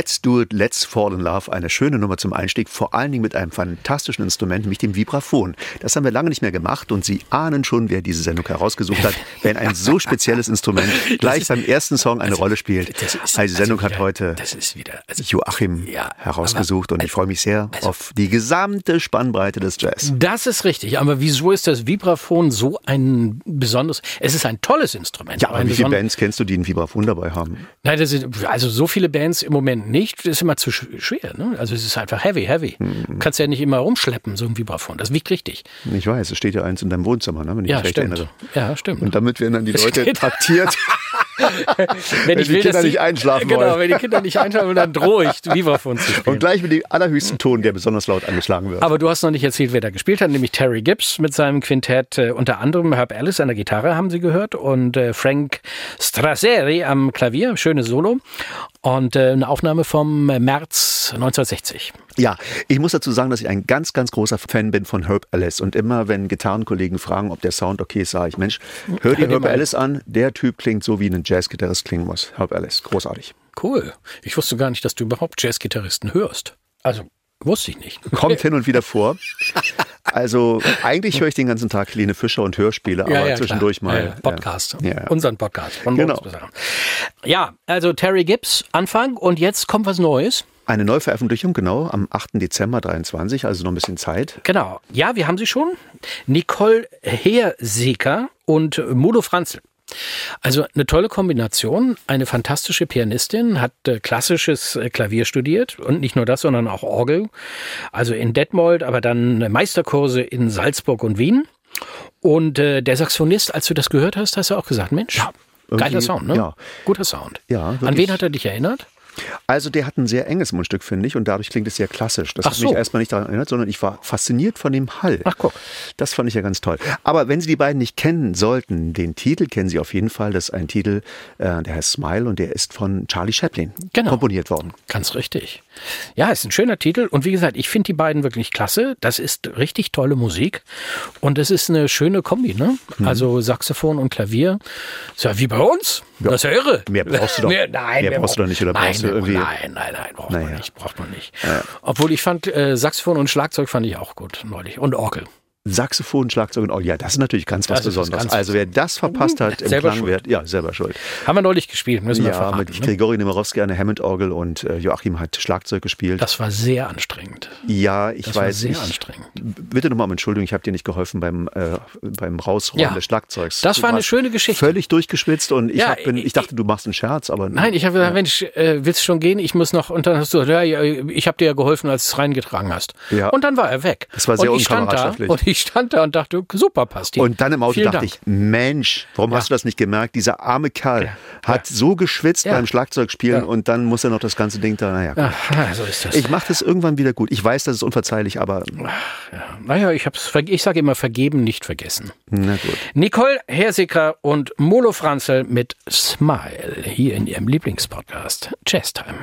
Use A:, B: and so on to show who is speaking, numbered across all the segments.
A: Let's Do It, Let's Fall in Love, eine schöne Nummer zum Einstieg, vor allen Dingen mit einem fantastischen Instrument, nämlich dem Vibraphon. Das haben wir lange nicht mehr gemacht und Sie ahnen schon, wer diese Sendung herausgesucht hat, wenn ein so spezielles Instrument gleich beim ersten Song eine
B: also,
A: Rolle spielt.
B: Ist,
A: also die Sendung
B: also wieder,
A: hat heute
B: wieder, also,
A: Joachim
B: ja,
A: herausgesucht
B: aber,
A: und ich freue mich sehr
B: also,
A: auf die gesamte Spannbreite des Jazz.
B: Das ist richtig, aber wieso ist das Vibraphon so ein besonderes, es ist ein tolles Instrument.
A: Ja, aber wie viele Bands kennst du, die ein Vibraphon dabei haben?
B: Nein, das ist, also so viele Bands im Moment nicht, das ist immer zu schwer. Ne? Also es ist einfach heavy, heavy. Mhm. Kannst ja nicht immer rumschleppen, so ein Vibraphon. Das wiegt richtig.
A: Ich weiß, es steht ja eins in deinem Wohnzimmer, ne? wenn ich
B: ja,
A: mich recht
B: stimmt.
A: erinnere.
B: Ja, stimmt.
A: Und damit werden dann die Leute traktiert.
B: wenn,
A: wenn
B: ich
A: die
B: will,
A: Kinder
B: die,
A: nicht einschlafen
B: genau,
A: wollen.
B: wenn die Kinder nicht einschlafen, dann drohe ich, Vibraphon zu spielen.
A: Und gleich mit dem allerhöchsten Ton, der besonders laut angeschlagen wird.
B: Aber du hast noch nicht erzählt, wer da gespielt hat, nämlich Terry Gibbs mit seinem Quintett. Äh, unter anderem Herb Ellis an der Gitarre, haben Sie gehört, und äh, Frank Strasseri am Klavier, schönes Solo. Und äh, eine Aufnahme vom März 1960.
A: Ja, ich muss dazu sagen, dass ich ein ganz, ganz großer Fan bin von Herb Ellis. Und immer, wenn Gitarrenkollegen fragen, ob der Sound okay ist, sage ich, Mensch, hör dir Herb Ellis an. Der Typ klingt so, wie ein Jazzgitarrist klingen muss. Herb Ellis, großartig.
B: Cool. Ich wusste gar nicht, dass du überhaupt Jazzgitarristen hörst. Also, wusste ich nicht.
A: Kommt hin und wieder vor. Also, eigentlich höre ich den ganzen Tag Helene Fischer und Hörspiele, aber
B: ja, ja,
A: zwischendurch
B: klar.
A: mal.
B: Ja, Podcast. Unseren Podcast. Von
A: Genau.
B: Ja, also Terry Gibbs, Anfang. Und jetzt kommt was Neues.
A: Eine Neuveröffentlichung, genau, am 8. Dezember 23, also noch ein bisschen Zeit.
B: Genau. Ja, wir haben sie schon. Nicole Heerseker und Mudo Franzl. Also eine tolle Kombination, eine fantastische Pianistin, hat äh, klassisches äh, Klavier studiert und nicht nur das, sondern auch Orgel. Also in Detmold, aber dann Meisterkurse in Salzburg und Wien. Und äh, der Saxophonist, als du das gehört hast, hast du auch gesagt, Mensch, ja, geiler Sound, ne?
A: Ja.
B: Guter Sound.
A: Ja,
B: An wen hat er dich erinnert?
A: Also der hat ein sehr enges Mundstück, finde ich, und dadurch klingt es sehr klassisch. Das
B: Ach
A: hat
B: so.
A: mich erstmal nicht daran erinnert, sondern ich war fasziniert von dem Hall.
B: Ach, guck.
A: Das fand ich ja ganz toll. Aber wenn Sie die beiden nicht kennen sollten, den Titel kennen Sie auf jeden Fall. Das ist ein Titel, äh, der heißt Smile und der ist von Charlie Chaplin
B: Genau.
A: komponiert worden.
B: Ganz richtig. Ja, ist ein schöner Titel. Und wie gesagt, ich finde die beiden wirklich klasse. Das ist richtig tolle Musik. Und es ist eine schöne Kombi, ne?
A: Mhm.
B: Also Saxophon und Klavier. Ist ja wie bei uns. Das ist ja irre.
A: Mehr brauchst du doch-
B: Mehr, nein,
A: mehr brauchst du doch nicht, oder
B: nein,
A: brauchst du irgendwie-
B: Nein, nein, nein, braucht man
A: Naja.
B: nicht. Braucht man nicht. Obwohl ich fand, äh, Saxophon und Schlagzeug fand ich auch gut neulich. Und Orgel.
A: Saxophon, Schlagzeug und oh ja, das ist natürlich ganz was
B: Das was
A: Besonderes.
B: ganz
A: also wer das verpasst hat im Klangwert, ja, selber schuld.
B: Haben wir neulich gespielt, müssen wir
A: Ja,
B: verraten.
A: mit
B: ne?
A: Grigori Nemirowski eine Hammond-Orgel und äh, Joachim hat Schlagzeug gespielt.
B: Das war sehr anstrengend.
A: ja, ich
B: Das war
A: weiß.
B: sehr
A: ich,
B: anstrengend.
A: Bitte nochmal um Entschuldigung, ich habe dir nicht geholfen beim, äh, beim Rausräumen
B: Ja,
A: des Schlagzeugs.
B: das
A: Du
B: war eine schöne Geschichte.
A: Völlig durchgeschwitzt und ich,
B: Ja,
A: hab, bin, ich
B: ich-
A: dachte, du machst einen Scherz, aber
B: Nein, ich habe gesagt, Mensch, äh, willst du schon gehen? Ich muss noch. Und dann hast du, ja, ja, ich habe dir ja geholfen, als du es reingetragen hast.
A: Ja.
B: Und dann war er weg.
A: Das war sehr
B: und
A: unkameradschaftlich.
B: Ich stand da und dachte, super passt hier.
A: Und dann im Auto
B: Vielen
A: dachte
B: Dank.
A: ich, Mensch, warum
B: Ja.
A: hast du das nicht gemerkt? Dieser arme Kerl hat so geschwitzt
B: Ja.
A: beim Schlagzeugspielen
B: Ja.
A: und dann muss er noch das ganze Ding da, naja.
B: Ach, so ist das.
A: Ich mache das irgendwann wieder gut. Ich weiß, das ist unverzeihlich, aber
B: naja, ich, hab's, ver- ich sage immer vergeben, nicht vergessen.
A: na gut.
B: Nicole Hersicker und Molo Franzel mit Smile hier in ihrem Lieblingspodcast Jazz Time.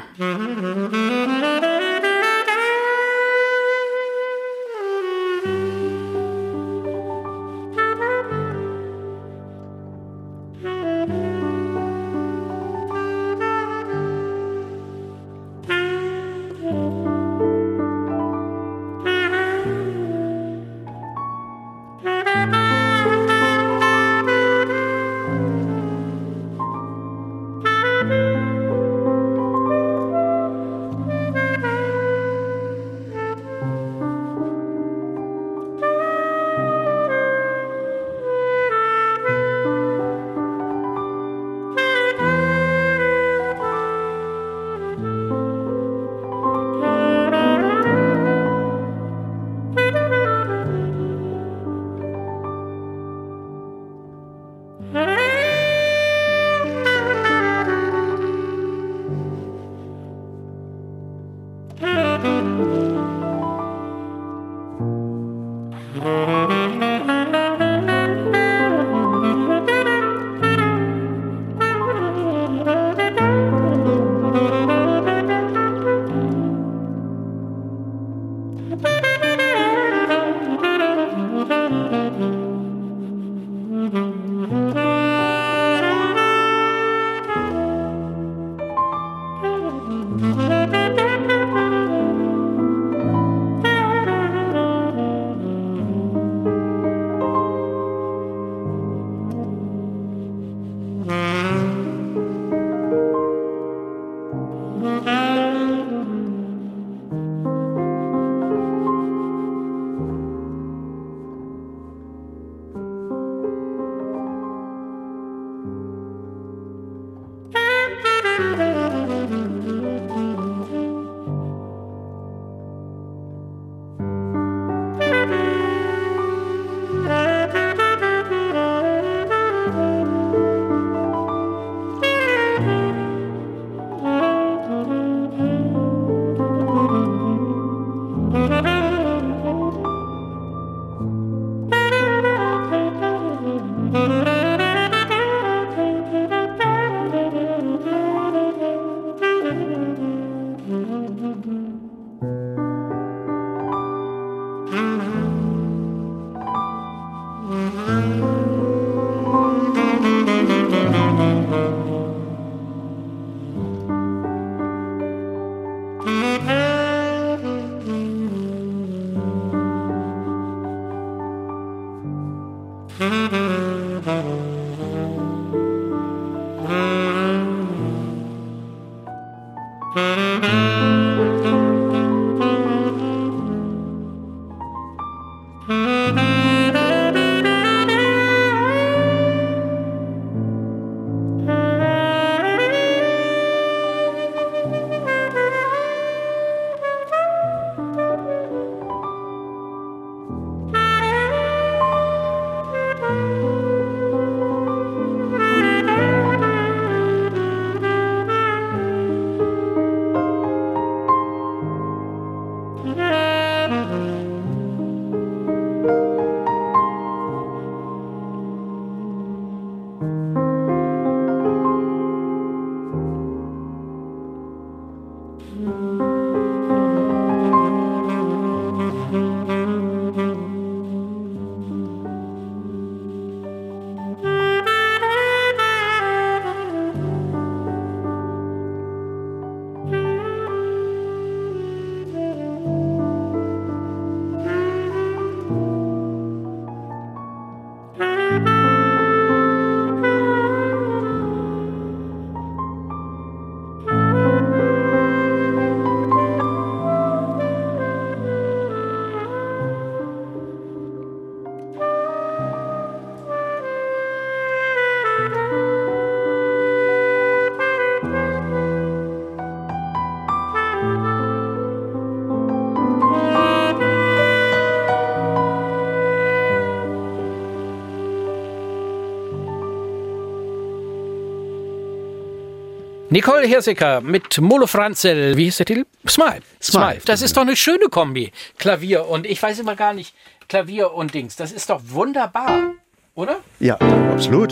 B: Nicole Hirsiker mit Molo Franzel. Wie hieß der Titel? Smile. Smile. Das ist doch eine schöne Kombi. Klavier und ich weiß immer gar nicht, Klavier und Dings. Das ist doch wunderbar, oder?
A: Ja, absolut.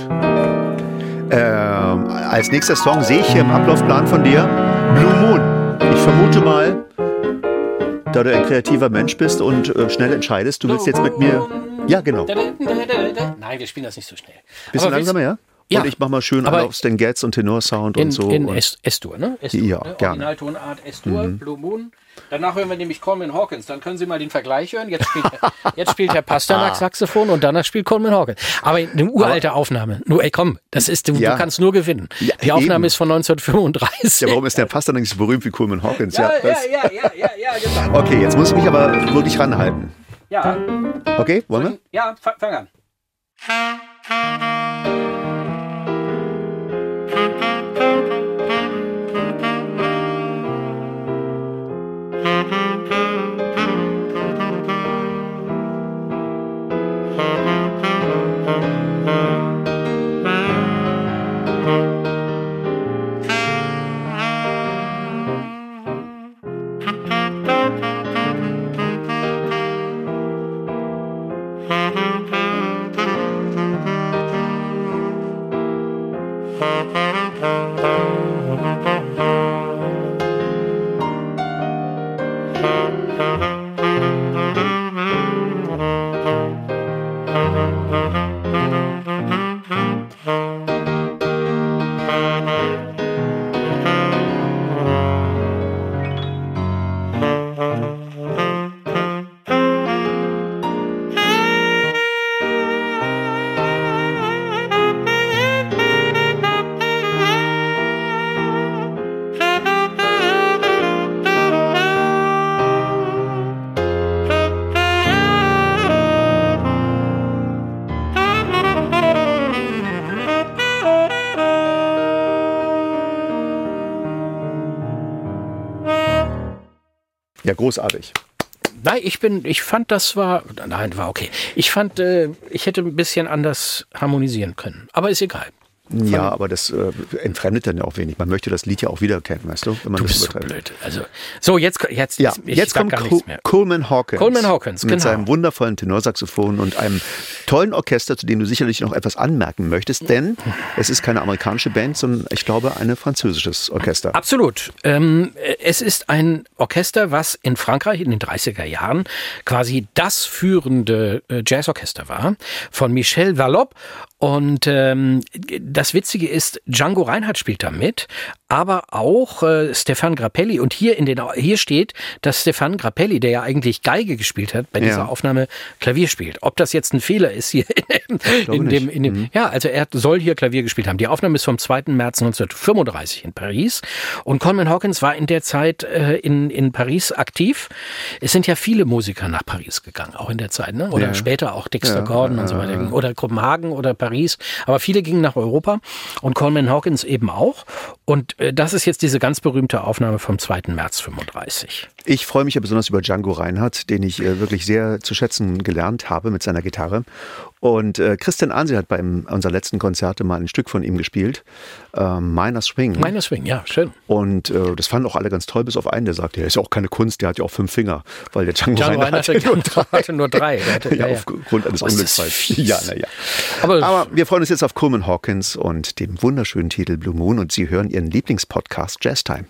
A: Ähm, als nächster Song sehe ich hier im Ablaufplan von dir Blue Moon. Ich vermute mal, da du ein kreativer Mensch bist und äh, schnell entscheidest, du willst jetzt mit mir. Ja, genau.
B: Nein, wir spielen das nicht so schnell.
A: Bisschen langsamer, ja?
B: Ja.
A: Und ich mach mal schön
B: Aber
A: auf Stan Getz und Tenorsound
B: In,
A: und so.
B: in S-Dur, ne? S-Dur,
A: Ja,
B: ne?
A: gerne.
B: Originaltonart S-Dur, Blue Moon. Danach hören wir nämlich Coleman Hawkins. Dann können Sie mal den Vergleich hören. Jetzt spielt, jetzt spielt Herr Pasternak Saxophon und danach spielt Coleman Hawkins. Aber eine uralte Aufnahme. Nur, ey, komm, das ist, du,
A: Ja.
B: du kannst nur gewinnen.
A: Ja,
B: Die Aufnahme
A: eben.
B: ist von 1935.
A: ja, warum ist der Pastor nicht so berühmt wie Coleman Hawkins?
B: ja, ja, ja, ja, ja, ja, genau.
A: Okay, jetzt muss ich mich aber wirklich ranhalten.
B: Ja,
A: Okay, wollen wir?
B: ja, fa- fang an.
A: Ja, großartig.
B: Nein, ich bin, ich fand, das war, nein, war okay. Ich fand, äh, ich hätte ein bisschen anders harmonisieren können. Aber ist egal.
A: Ja, aber das äh, entfremdet dann ja auch wenig. Man möchte das Lied ja auch wiedererkennen, weißt du? Wenn man
B: Du
A: das
B: bist so
A: übertreibt.
B: blöd. Also, so, jetzt, jetzt,
A: Ja,
B: ich
A: jetzt kommt
B: gar
A: Co
B: nichts mehr.
A: Coleman Hawkins.
B: Coleman Hawkins,
A: Mit
B: genau.
A: seinem wundervollen Tenorsaxophon und einem tollen Orchester, zu dem du sicherlich noch etwas anmerken möchtest, denn es ist keine amerikanische Band, sondern ich glaube ein französisches Orchester.
B: Absolut. Ähm, es ist ein Orchester, was in Frankreich in den 30er Jahren quasi das führende äh, Jazzorchester war, von Michel Vallop. Und ähm, das Witzige ist, Django Reinhardt spielt da mit, aber auch äh, Stefan Grappelli. Und hier in den hier steht, dass Stefan Grappelli, der ja eigentlich Geige gespielt hat, bei dieser
A: Ja.
B: Aufnahme Klavier spielt. Ob das jetzt ein Fehler ist hier in, in dem, in dem ja, also er soll hier Klavier gespielt haben. Die Aufnahme ist vom 2. März 1935 in Paris. Und Coleman Hawkins war in der Zeit äh, in, in Paris aktiv. Es sind ja viele Musiker nach Paris gegangen, auch in der Zeit, ne? Oder
A: Ja.
B: später auch Dexter
A: Ja,
B: Gordon und so weiter. Oder Kopenhagen oder Paris. Aber viele gingen nach Europa und Coleman Hawkins eben auch. Und äh, das ist jetzt diese ganz berühmte Aufnahme vom 2. März 35.
A: Ich freue mich ja besonders über Django Reinhardt, den ich äh, wirklich sehr zu schätzen gelernt habe mit seiner Gitarre. Und äh, Christian Ansi hat bei unserer letzten Konzerte mal ein Stück von ihm gespielt, äh, Minor Swing.
B: Meiner Swing, ja, schön.
A: Und äh, das fanden auch alle ganz toll, bis auf einen, der sagte, ja, ist ja auch keine Kunst, der hat ja auch fünf Finger, weil der Django,
B: Django
A: Reinhardt hatte nur drei.
B: hatte nur drei. Hatte-
A: ja,
B: ja,
A: aufgrund eines Unglücksfalls. Ja, naja.
B: Aber-
A: Aber wir freuen uns jetzt auf Coleman Hawkins und dem wunderschönen Titel Blue Moon und Sie hören Ihren Lieblingspodcast Jazz Time.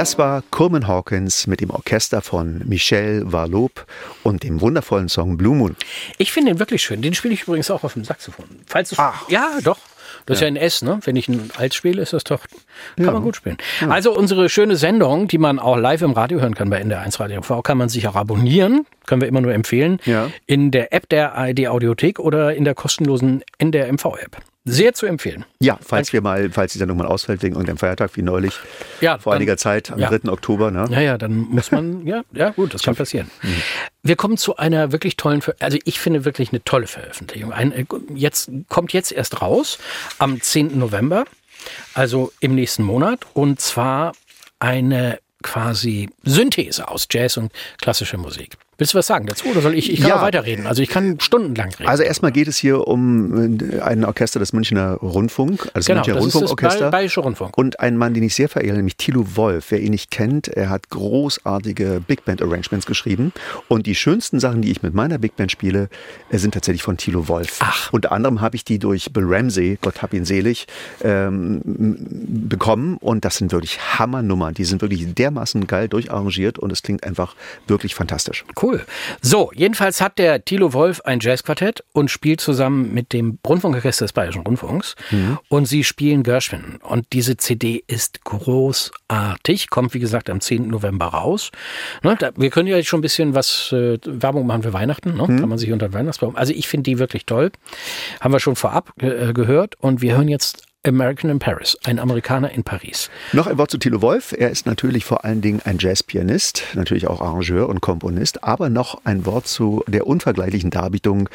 A: Das war Coleman Hawkins mit dem Orchester von Michel Varlop und dem wundervollen Song Blue Moon.
B: Ich finde den wirklich schön. Den spiele ich übrigens auch auf dem Saxophon. Falls du
A: Ach.
B: ja, doch. Das ist ja ein S, ne? Wenn ich ein Alt spiele, ist das doch, kann man gut spielen. Also unsere schöne Sendung, die man auch live im Radio hören kann bei NDR1 Radio TV, kann man sich auch abonnieren. Können wir immer nur empfehlen.
A: Ja.
B: In der App der ARD Audiothek oder in der kostenlosen NDR MV App. Sehr zu empfehlen.
A: Ja, falls wir mal, falls die Sendung mal ausfällt wegen irgendeinem Feiertag wie neulich
B: Ja,
A: vor
B: dann-
A: einiger Zeit, am
B: ja.
A: 3. Oktober. Ne?
B: Ja, ja, dann muss man, ja, ja, gut, das kann passieren. Wir kommen zu einer wirklich tollen, also ich finde wirklich eine tolle Veröffentlichung. Ein, äh, jetzt, kommt jetzt erst raus, am 10. November, also im nächsten Monat, und zwar eine quasi Synthese aus Jazz und klassischer Musik. Willst du was sagen dazu oder soll ich? Ich kann
A: Ja.
B: auch weiterreden. Also ich kann stundenlang reden.
A: Also erstmal geht es hier um äh, ein Orchester des Münchner Rundfunk, also das
B: genau,
A: Münchner
B: das ist das
A: Rundfunkorchester.
B: Bay- Bayerische Rundfunk.
A: Und ein Mann, den ich sehr verehre, nämlich Thilo Wolf. Wer ihn nicht kennt, er hat großartige Big Band Arrangements geschrieben. Und die schönsten Sachen, die ich mit meiner Big Band spiele, äh, sind tatsächlich von Thilo Wolf.
B: Ach.
A: Unter anderem habe ich die durch Bill Ramsey, Gott hab ihn selig, ähm, bekommen. Und das sind wirklich Hammernummern. Die sind wirklich dermaßen geil durcharrangiert und es klingt einfach wirklich fantastisch.
B: Cool. So, jedenfalls hat der Thilo Wolf ein Jazzquartett und spielt zusammen mit dem Rundfunkorchester des Bayerischen Rundfunks. Und sie spielen Gershwin. Und diese CD ist großartig, kommt wie gesagt am 10. November raus. Ne, da, wir können ja jetzt schon ein bisschen was äh, Werbung machen für Weihnachten. Ne? Kann man sich unter den Weihnachtsbaum. Also ich finde die wirklich toll. Haben wir schon vorab äh, gehört. Und wir hören jetzt American in Paris, ein Amerikaner in Paris.
A: Noch ein Wort zu Thilo Wolf. Er ist natürlich vor allen Dingen ein Jazzpianist, natürlich auch Arrangeur und Komponist, aber noch ein Wort zu der unvergleichlichen Darbietung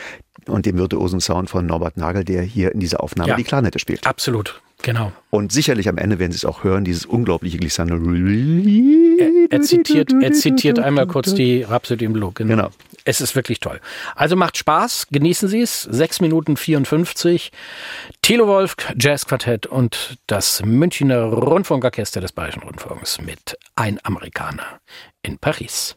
A: und dem virtuosen Sound von Norbert Nagel, der hier in dieser Aufnahme
B: Ja.
A: die Klarnette spielt.
B: Absolut, genau.
A: Und sicherlich am Ende werden Sie es auch hören, dieses unglaubliche Glissando.
B: Er zitiert, er zitiert einmal kurz die Rhapsody in Blue.
A: Genau.
B: Es ist wirklich toll. Also macht Spaß, genießen Sie es. 6 Minuten 54. Thilo Wolf, Jazzquartett und das Münchner Rundfunkorchester des Bayerischen Rundfunks mit Ein Amerikaner in Paris.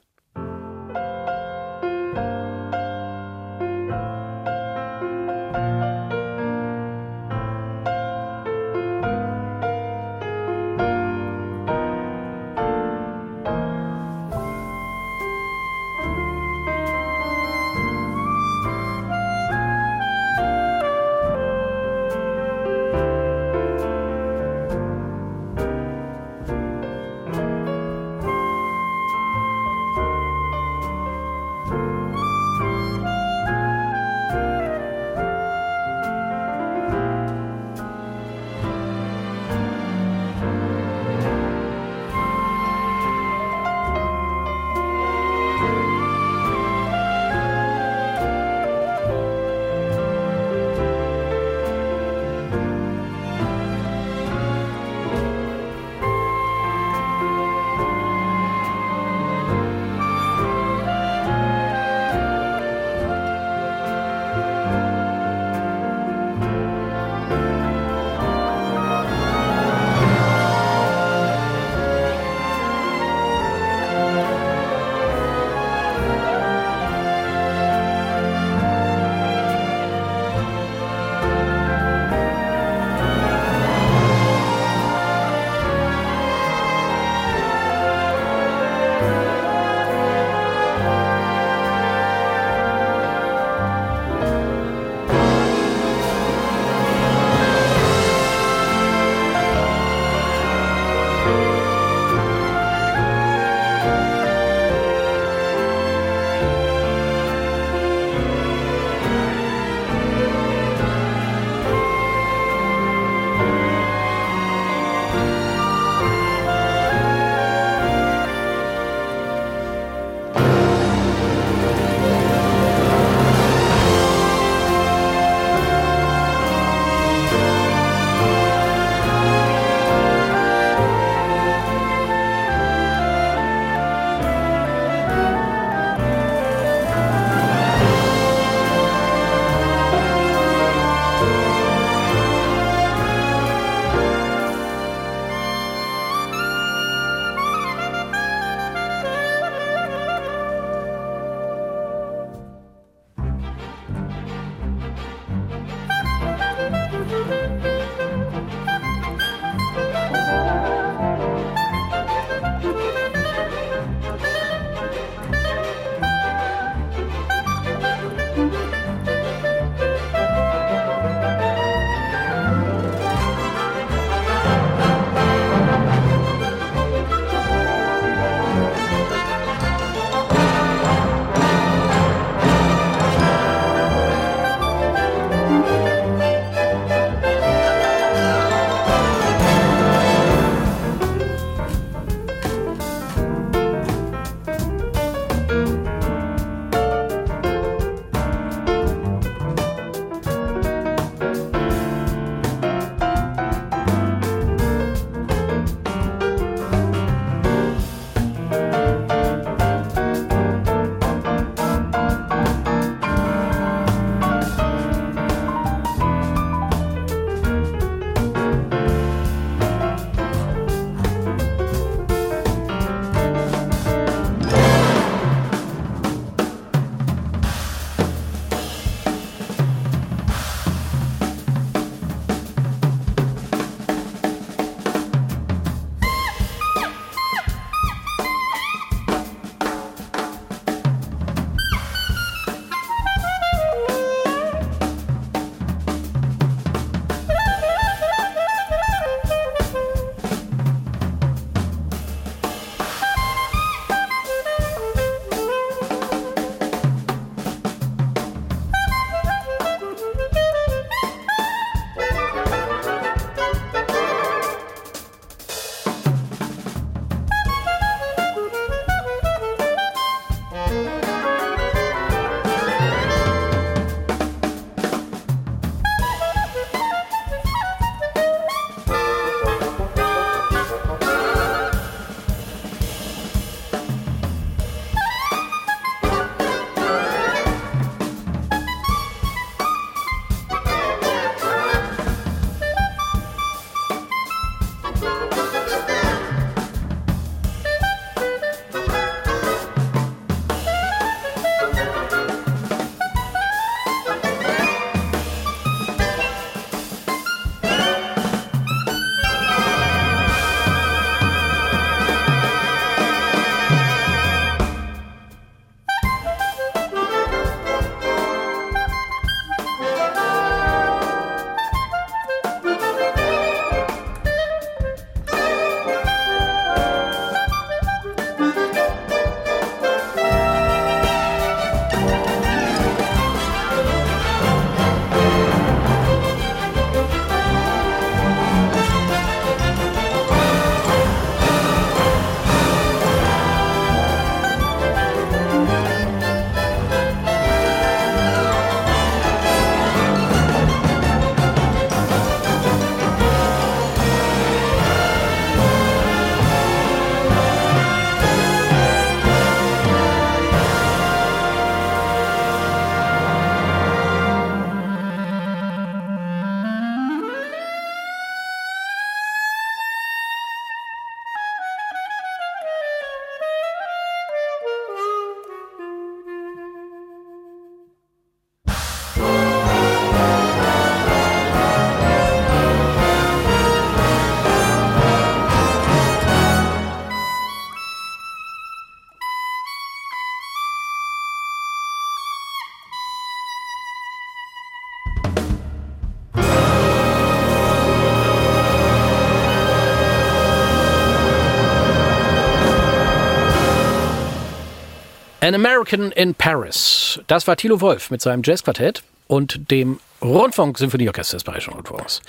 B: An American in Paris. Das war Thilo Wolf mit seinem Jazzquartett und dem Rundfunk-Symphonieorchester des Bayerischen Rundfunks.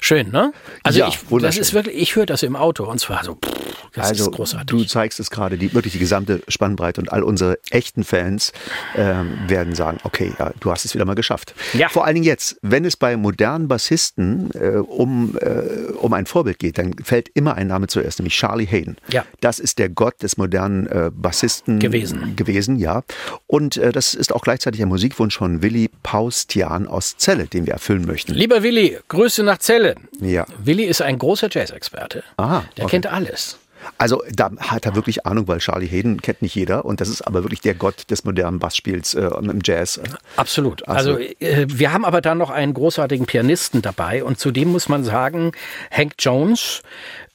B: Schön, ne? Also
A: Ja,
B: ich, das ist wirklich, ich höre das im Auto und zwar so, pff, das
A: also
B: ist großartig.
A: du zeigst es gerade, die, wirklich die gesamte Spannbreite und all unsere echten Fans ähm, werden sagen, okay, ja, du hast es wieder mal geschafft.
B: Ja.
A: Vor allen Dingen jetzt, wenn es bei modernen Bassisten äh, um, äh, um ein Vorbild geht, dann fällt immer ein Name zuerst, nämlich Charlie Hayden.
B: Ja.
A: Das ist der Gott des modernen äh, Bassisten
B: Gewesen.
A: gewesen, ja. Und äh, das ist auch gleichzeitig ein Musikwunsch von Willi Paustian aus Celle, den wir erfüllen möchten.
B: Lieber Willi, Grüße nach Celle.
A: Ja.
B: Willi ist ein großer Jazzexperte.
A: Ah,
B: Der
A: okay.
B: kennt alles.
A: Also da hat er wirklich Ahnung, weil Charlie Hayden kennt nicht jeder und das ist aber wirklich der Gott des modernen Bassspiels äh, im Jazz.
B: Absolut. Also äh, wir haben aber dann noch einen großartigen Pianisten dabei und zudem muss man sagen, Hank Jones,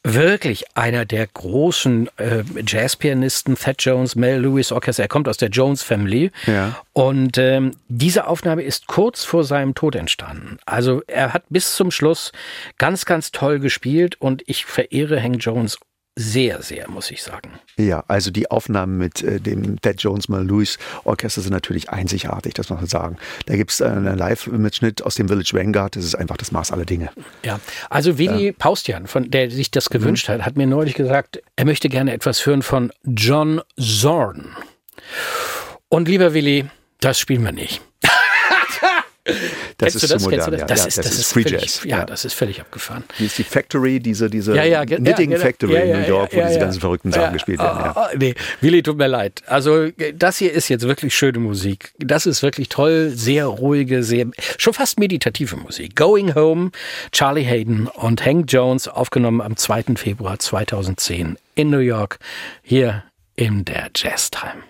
B: wirklich einer der großen äh, Jazzpianisten, Thad Jones, Mel Lewis Orchester, er kommt aus der Jones Family.
A: Ja.
B: Und ähm, diese Aufnahme ist kurz vor seinem Tod entstanden. Also er hat bis zum Schluss ganz, ganz toll gespielt und ich verehre Hank Jones sehr, sehr, muss ich sagen.
A: Ja, also die Aufnahmen mit äh, dem Ted Jones Mal Lewis Orchester sind natürlich einzigartig, das muss man sagen. Da gibt es einen Live-Mitschnitt aus dem Village Vanguard, das ist einfach das Maß aller Dinge.
B: Ja, also Willi Paustian, von der sich das gewünscht hat, hat mir neulich gesagt, er möchte gerne etwas hören von John Zorn. Und lieber Willi, das spielen wir nicht.
A: Das
B: Kennst
A: ist
B: das?
A: zu modern.
B: du
A: ja.
B: das? Das
A: ja,
B: ist,
A: das
B: das
A: ist
B: ist
A: Free
B: völlig,
A: Jazz.
B: Ja, das ist völlig abgefahren.
A: Hier ist die Factory, diese, diese
B: Ja, ja,
A: Knitting
B: ja, genau.
A: Factory
B: Ja,
A: in
B: ja,
A: New York,
B: ja,
A: wo
B: ja,
A: diese
B: ja.
A: ganzen verrückten Sachen gespielt werden. Ja.
B: Ah, ah, nee, Willi, tut mir leid. Also äh, das hier ist jetzt wirklich schöne Musik. Das ist wirklich toll, sehr ruhige, sehr schon fast meditative Musik. Going Home, Charlie Hayden und Hank Jones, aufgenommen am 2. Februar 2010 in New York, hier in der Jazz Time.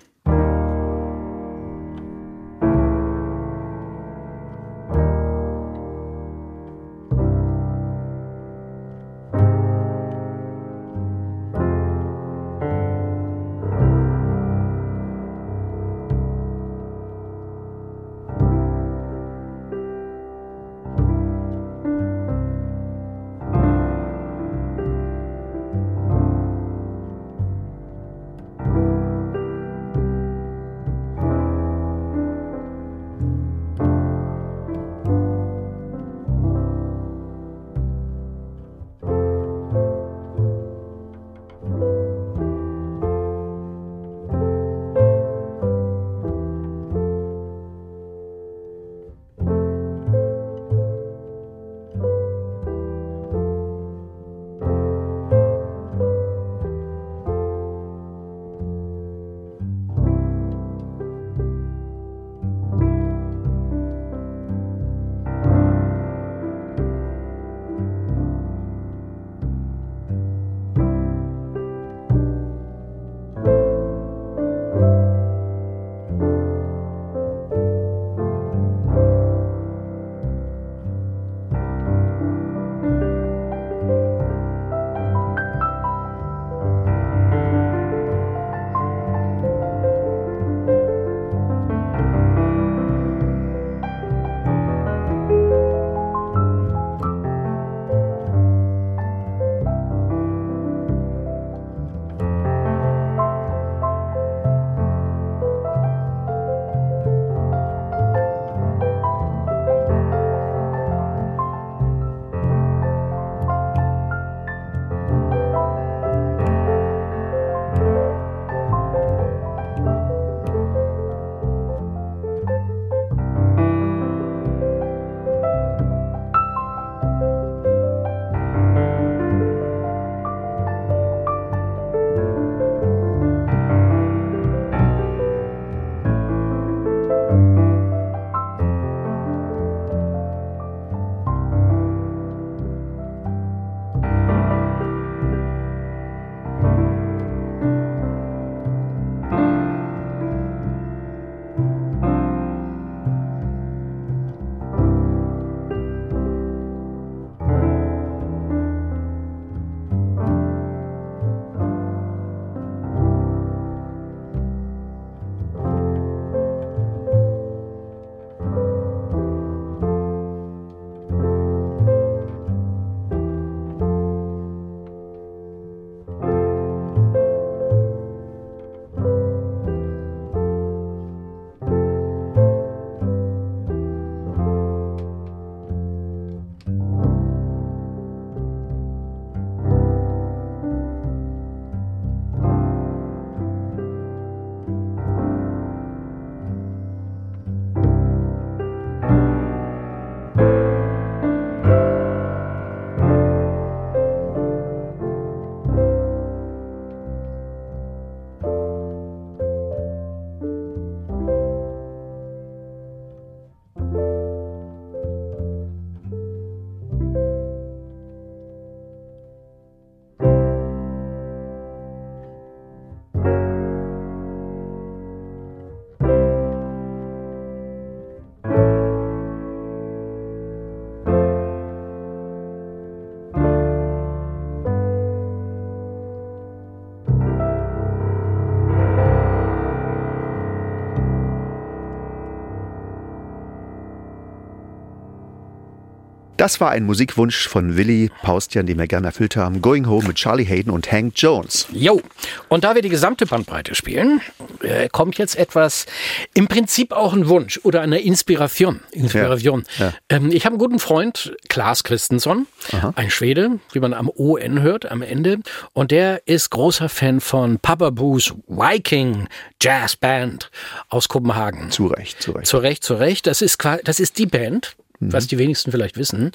A: Das war ein Musikwunsch von Willi Paustian, den wir gerne erfüllt haben. Going Home mit Charlie Hayden und Hank Jones.
B: Jo, und da wir die gesamte Bandbreite spielen, äh, kommt jetzt etwas, im Prinzip auch ein Wunsch oder eine Inspiration. Inspiration. Ja, ja. Ähm, ich habe einen guten Freund, Klaas Christensen, Aha. ein Schwede, wie man am ON hört, am Ende. Und der ist großer Fan von Papa Boos Viking Jazz Band aus Kopenhagen.
A: Zu Recht, zu Recht.
B: Zu Recht, zu Recht. Das ist, das ist die Band. Was die wenigsten vielleicht wissen,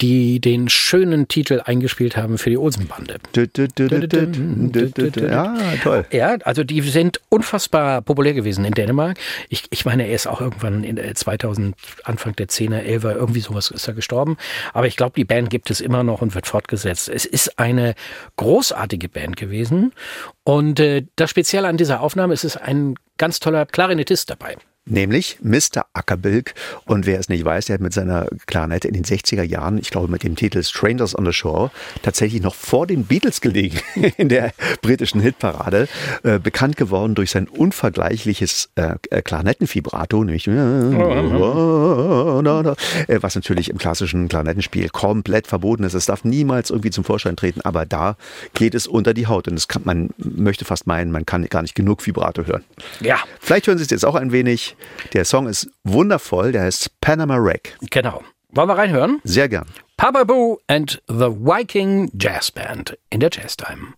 B: die den schönen Titel eingespielt haben für die Olsenbande. Ja, toll. Ja, also die sind unfassbar populär gewesen in Dänemark. Ich, ich meine, er ist auch irgendwann in 2000, Anfang der 10er, 11er, irgendwie sowas ist er gestorben. Aber ich glaube, die Band gibt es immer noch und wird fortgesetzt. Es ist eine großartige Band gewesen. Und äh, das Spezielle an dieser Aufnahme ist, es ein ganz toller Klarinettist dabei.
A: Nämlich Mr. Ackerbilk. Und wer es nicht weiß, der hat mit seiner Klarnette in den 60er Jahren, ich glaube mit dem Titel Strangers on the Shore, tatsächlich noch vor den Beatles gelegen in der britischen Hitparade. Äh, bekannt geworden durch sein unvergleichliches äh, Klarnettenvibrato, nämlich, äh, was natürlich im klassischen Klarnettenspiel komplett verboten ist. Es darf niemals irgendwie zum Vorschein treten, aber da geht es unter die Haut. Und das kann, man möchte fast meinen, man kann gar nicht genug Vibrato hören. Ja. Vielleicht hören Sie es jetzt auch ein wenig. Der Song ist wundervoll, der heißt Panama Wreck.
B: Genau. Wollen wir reinhören?
A: Sehr gern.
B: Papa Boo and the Viking Jazz Band in der Jazz Time.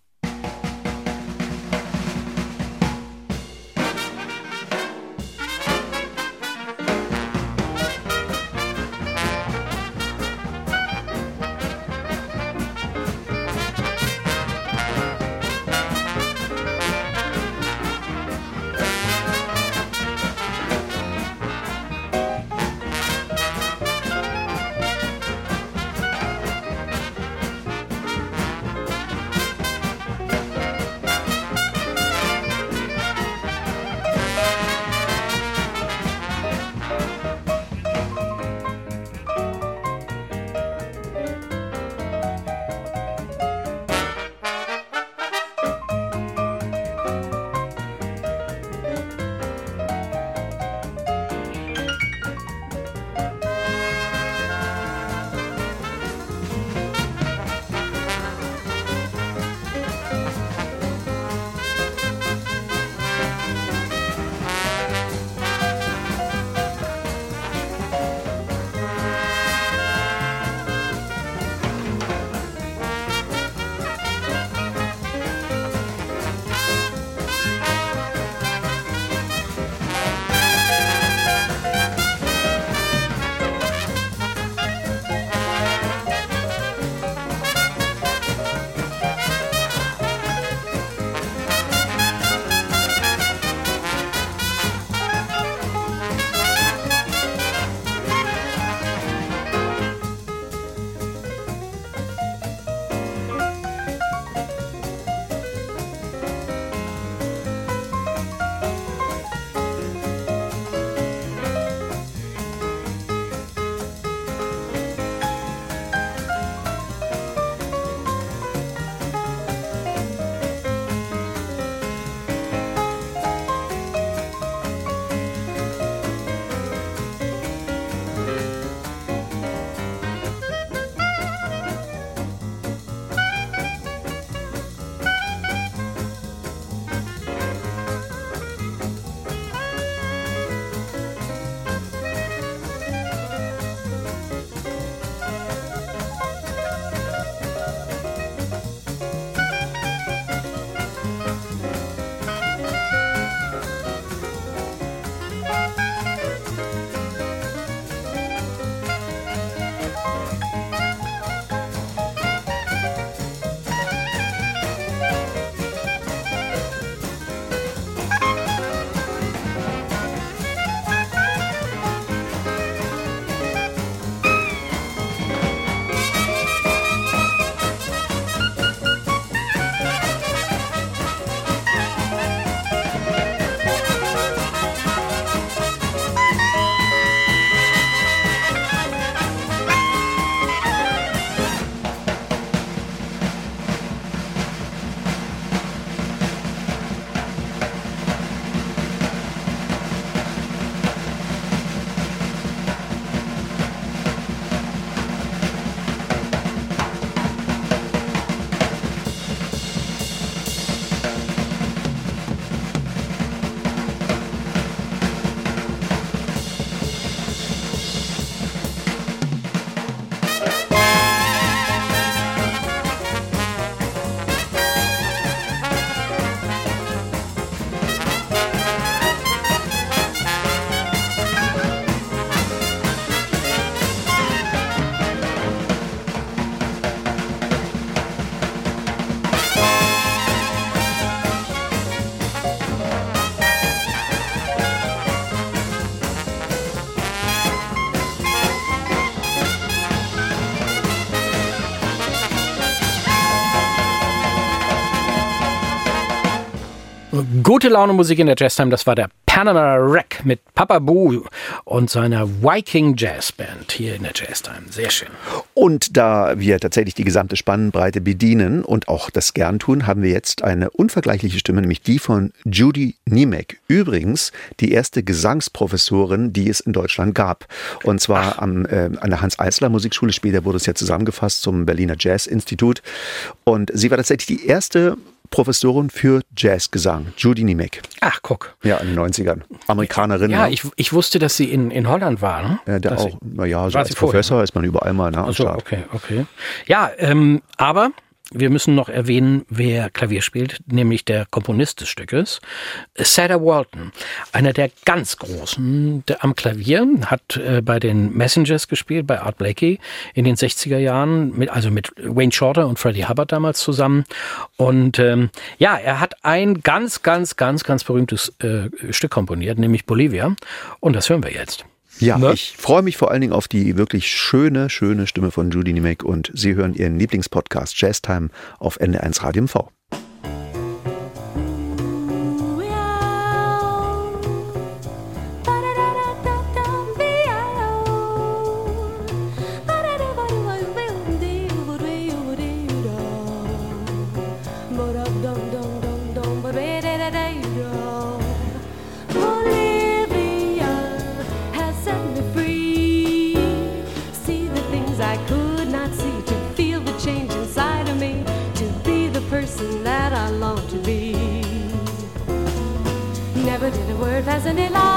B: Gute Laune Musik in der Jazztime, das war der Panama Rack mit Papa Boo und seiner Viking Jazz Band hier in der Jazztime. Sehr schön.
A: Und da wir tatsächlich die gesamte Spannbreite bedienen und auch das gern tun, haben wir jetzt eine unvergleichliche Stimme, nämlich die von Judy Niemek. Übrigens die erste Gesangsprofessorin, die es in Deutschland gab. Und zwar am, äh, an der Hans-Eisler Musikschule. Später wurde es ja zusammengefasst zum Berliner Jazz Institut. Und sie war tatsächlich die erste Professorin für Jazzgesang, Judy Niemek.
B: Ach, guck.
A: Ja, in den 90ern. Amerikanerin.
B: Ja, ich, ich wusste, dass sie in, in Holland war. Ne?
A: Ja, der
B: Dass
A: auch. Naja, so als
B: sie vorher,
A: Professor ist man überall mal ne, am
B: Achso,
A: Start.
B: okay, okay. Ja, ähm, aber wir müssen noch erwähnen, wer Klavier spielt, nämlich der Komponist des Stückes, Sada Walton. Einer der ganz Großen der, am Klavier, hat äh, bei den Messengers gespielt, bei Art Blakey in den 60er Jahren, mit, also mit Wayne Shorter und Freddie Hubbard damals zusammen. Und ähm, ja, er hat ein ganz, ganz, ganz, ganz berühmtes äh, Stück komponiert, nämlich Bolivia. Und das hören wir jetzt.
A: Ja,
B: Ne?
A: ich freue mich vor allen Dingen auf die wirklich schöne, schöne Stimme von Judy Niemek und Sie hören Ihren Lieblingspodcast Jazztime auf NDR1 Radio MV.
C: Bolivia as an elan.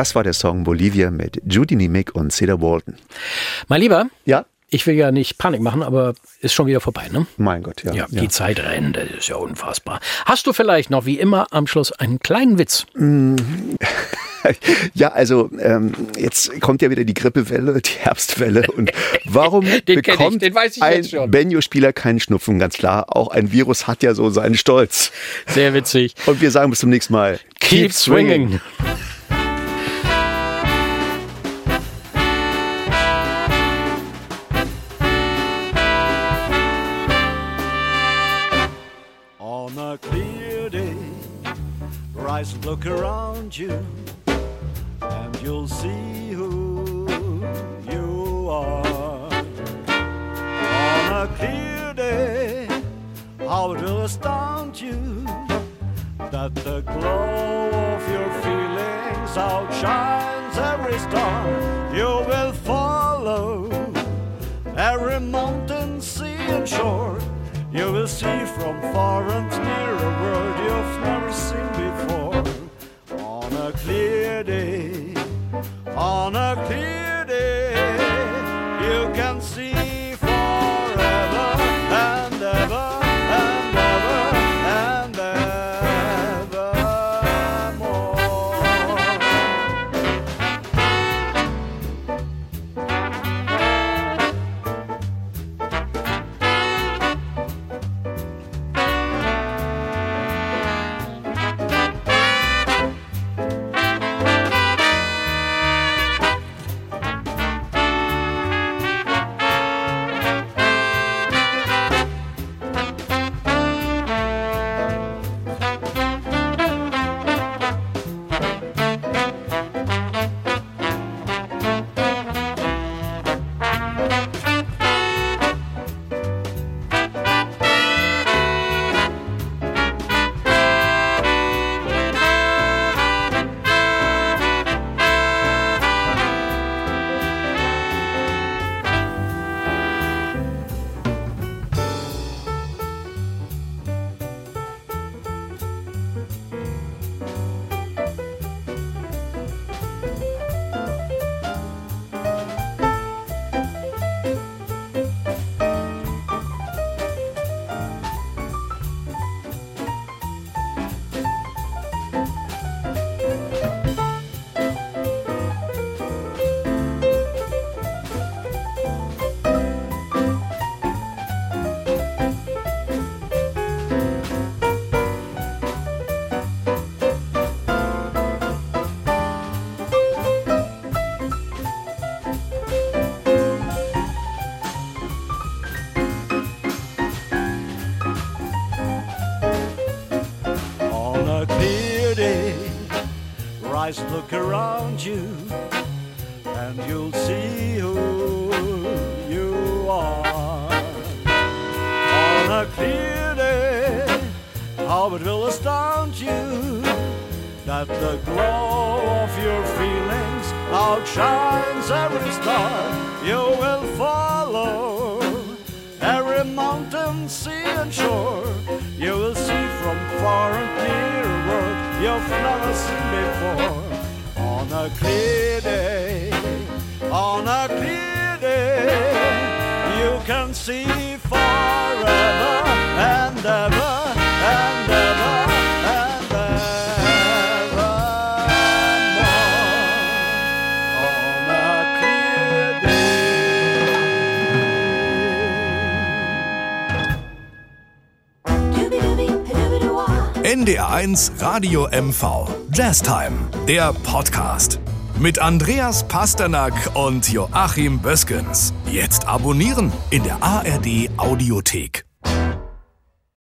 A: Das war der Song Bolivia mit Judy Nimick und Cedar Walton.
B: Mein Lieber,
A: Ja,
B: ich will ja nicht Panik machen, aber ist schon wieder vorbei, ne?
A: mein Gott, ja.
B: Ja, die Zeit rennt, das ist ja unfassbar. Hast du vielleicht noch wie immer am Schluss einen kleinen Witz?
A: Ja, also ähm, jetzt kommt ja wieder die Grippewelle, die Herbstwelle. Und warum
B: Den
A: bekommt
B: den weiß ich
A: ein
B: jetzt schon.
A: Benjo-Spieler keinen Schnupfen? Ganz klar, auch ein Virus hat ja so seinen Stolz.
B: Sehr witzig.
A: Und wir sagen bis zum nächsten Mal.
B: Keep swinging.
D: On look around you, and you'll see who you are. On a clear day, how it will astound you that the glow of your feelings outshines every star. You will follow every mountain, sea, and shore. You will see from far and near a world clear day, on a clear day,
E: Radio MV. Jazztime, der Podcast. Mit Andreas Pasternak und Joachim Böskens. Jetzt abonnieren in der ARD Audiothek.